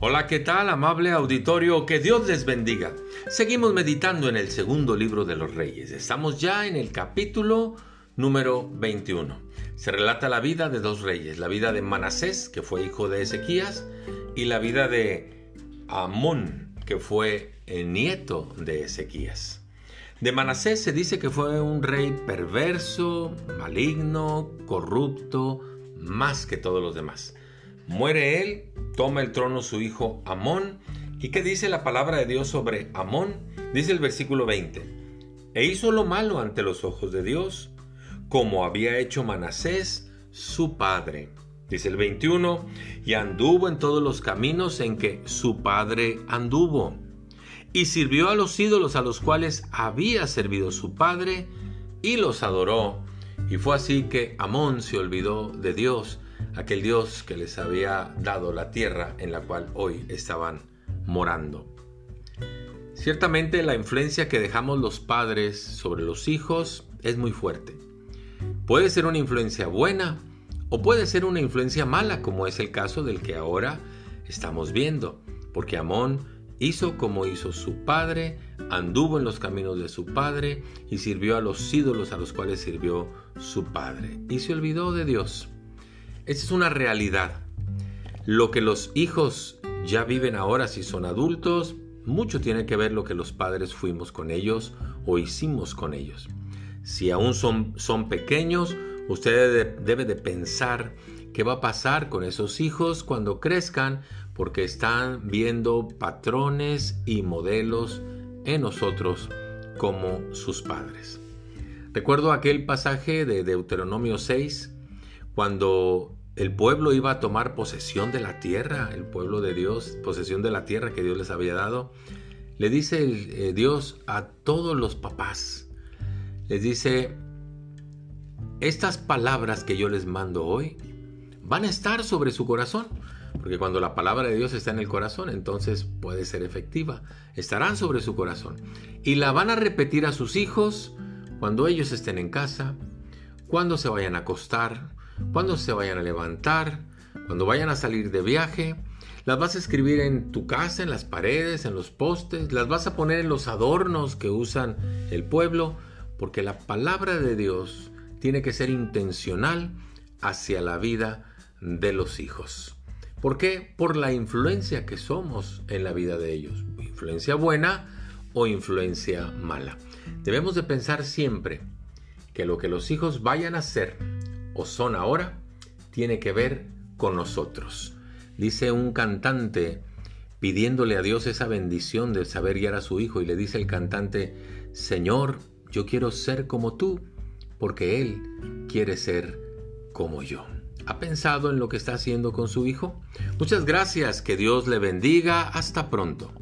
Hola, ¿qué tal, amable auditorio? Que Dios les bendiga. Seguimos meditando en el segundo libro de los reyes. Estamos ya en el capítulo número 21. Se relata la vida de dos reyes, la vida de Manasés, que fue hijo de Ezequías, y la vida de Amón, que fue el nieto de Ezequías. De Manasés se dice que fue un rey perverso, maligno, corrupto, más que todos los demás. Muere él, toma el trono su hijo Amón. ¿Y qué dice la palabra de Dios sobre Amón? Dice el versículo 20. E hizo lo malo ante los ojos de Dios, como había hecho Manasés, su padre. Dice el 21, y anduvo en todos los caminos en que su padre anduvo, y sirvió a los ídolos a los cuales había servido su padre, y los adoró. Y fue así que Amón se olvidó de Dios aquel Dios que les había dado la tierra en la cual hoy estaban morando. Ciertamente la influencia que dejamos los padres sobre los hijos es muy fuerte. Puede ser una influencia buena o puede ser una influencia mala, como es el caso del que ahora estamos viendo, porque Amón hizo como hizo su padre, anduvo en los caminos de su padre y sirvió a los ídolos a los cuales sirvió su padre, y se olvidó de Dios. Esa es una realidad. Lo que los hijos ya viven ahora si son adultos, mucho tiene que ver lo que los padres fuimos con ellos o hicimos con ellos. Si aún son, son pequeños, usted debe de pensar qué va a pasar con esos hijos cuando crezcan porque están viendo patrones y modelos en nosotros como sus padres. Recuerdo aquel pasaje de Deuteronomio 6 cuando el pueblo iba a tomar posesión de la tierra, el pueblo de Dios, posesión de la tierra que Dios les había dado. Le dice eh, Dios a todos los papás, les dice, estas palabras que yo les mando hoy van a estar sobre su corazón, porque cuando la palabra de Dios está en el corazón, entonces puede ser efectiva, estarán sobre su corazón. Y la van a repetir a sus hijos cuando ellos estén en casa, cuando se vayan a acostar, cuando se vayan a levantar, cuando vayan a salir de viaje. Las vas a escribir en tu casa, en las paredes, en los postes, las vas a poner en los adornos que usan el pueblo, porque la palabra de Dios tiene que ser intencional hacia la vida de los hijos. ¿Por qué? Por la influencia que somos en la vida de ellos. Influencia buena o influencia mala. Debemos de pensar siempre que lo que los hijos vayan a hacer o son ahora tiene que ver con nosotros. Dice un cantante pidiéndole a Dios esa bendición de saber guiar a su hijo y le dice el cantante, Señor, yo quiero ser como tú, porque Él quiere ser como yo. ¿Ha pensado en lo que está haciendo con su hijo? Muchas gracias, que Dios le bendiga, hasta pronto.